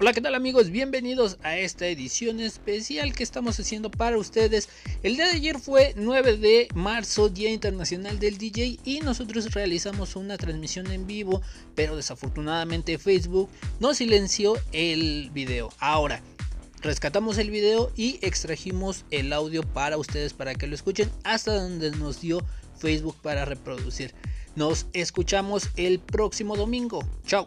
Hola, ¿qué tal amigos? Bienvenidos a esta edición especial que estamos haciendo para ustedes. El día de ayer fue 9 de marzo, Día Internacional del DJ, y nosotros realizamos una transmisión en vivo, pero desafortunadamente Facebook nos silenció el video. Ahora, rescatamos el video y extrajimos el audio para ustedes para que lo escuchen hasta donde nos dio Facebook para reproducir. Nos escuchamos el próximo domingo. Chao.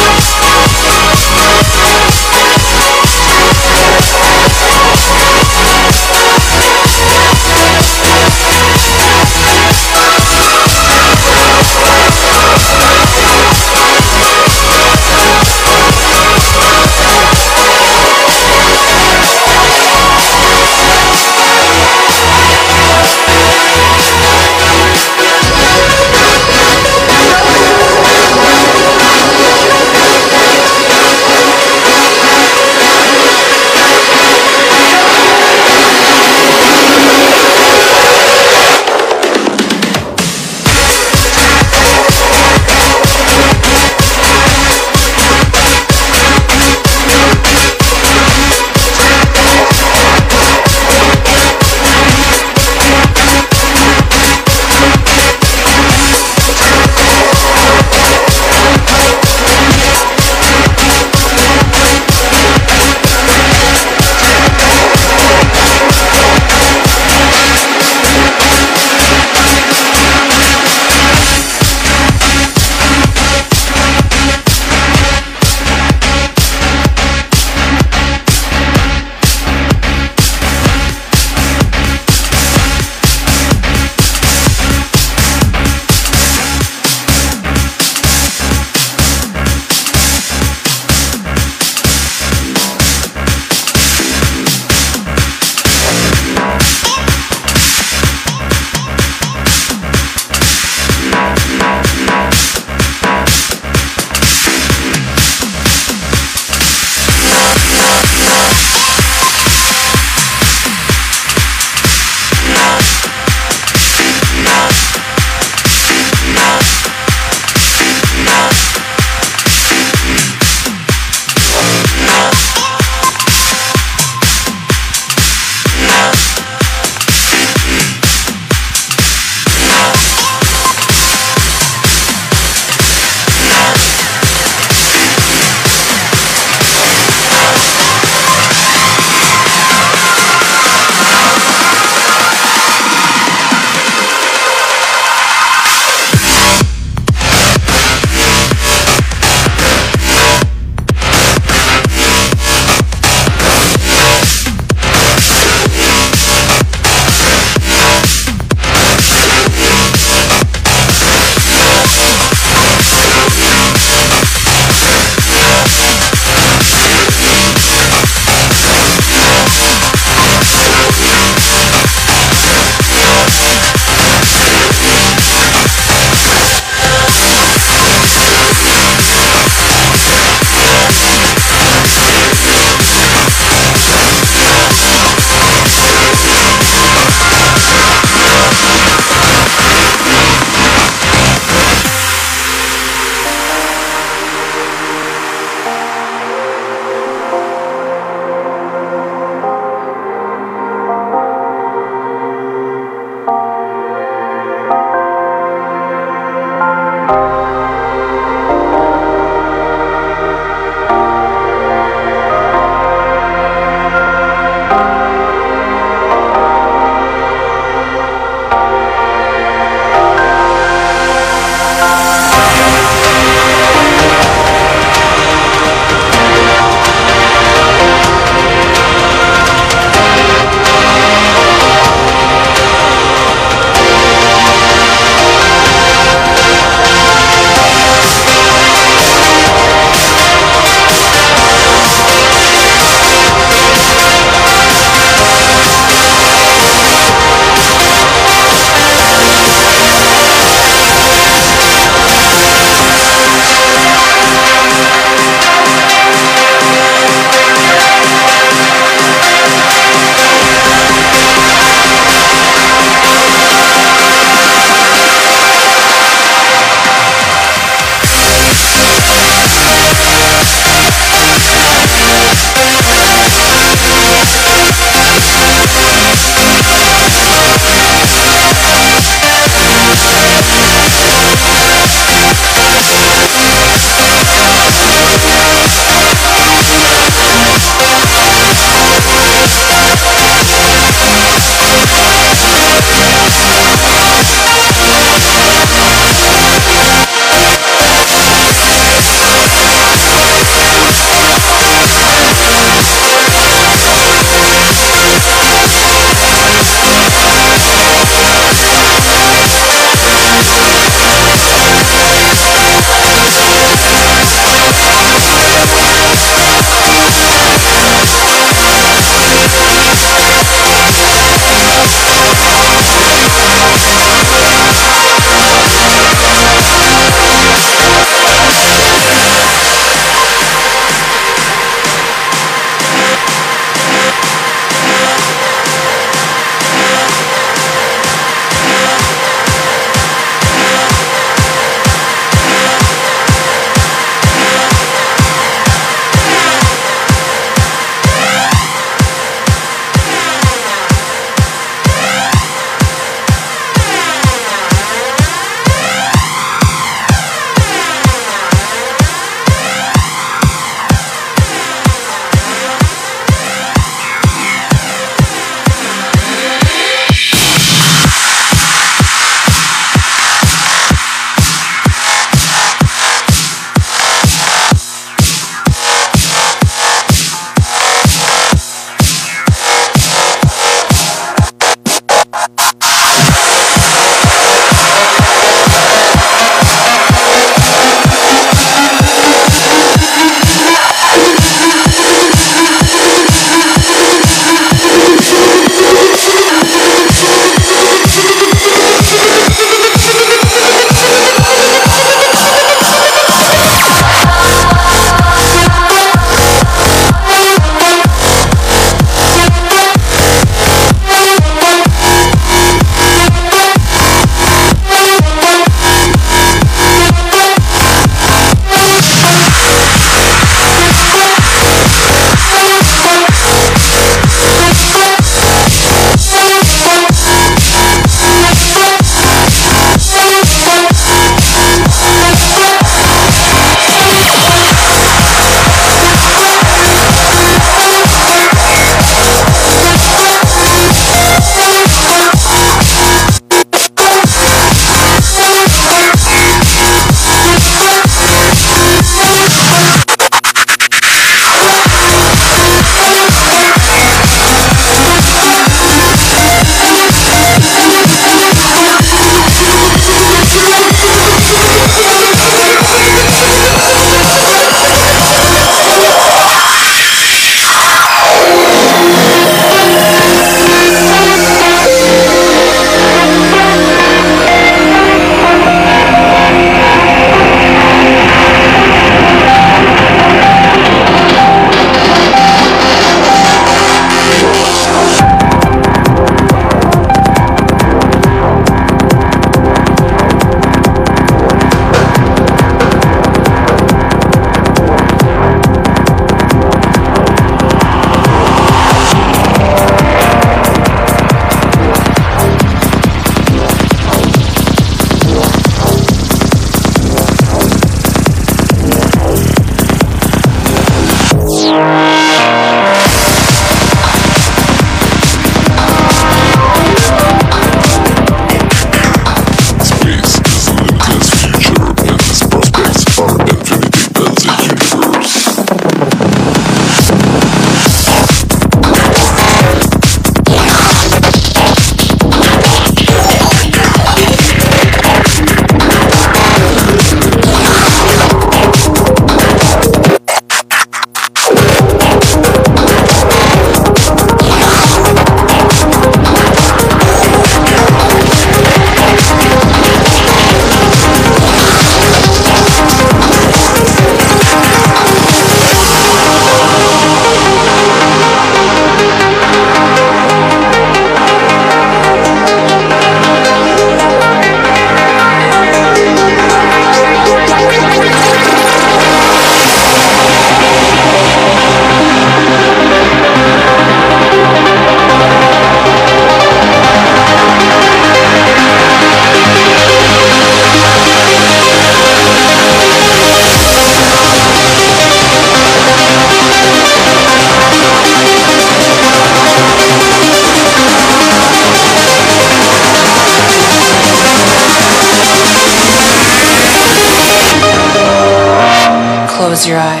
Your eyes.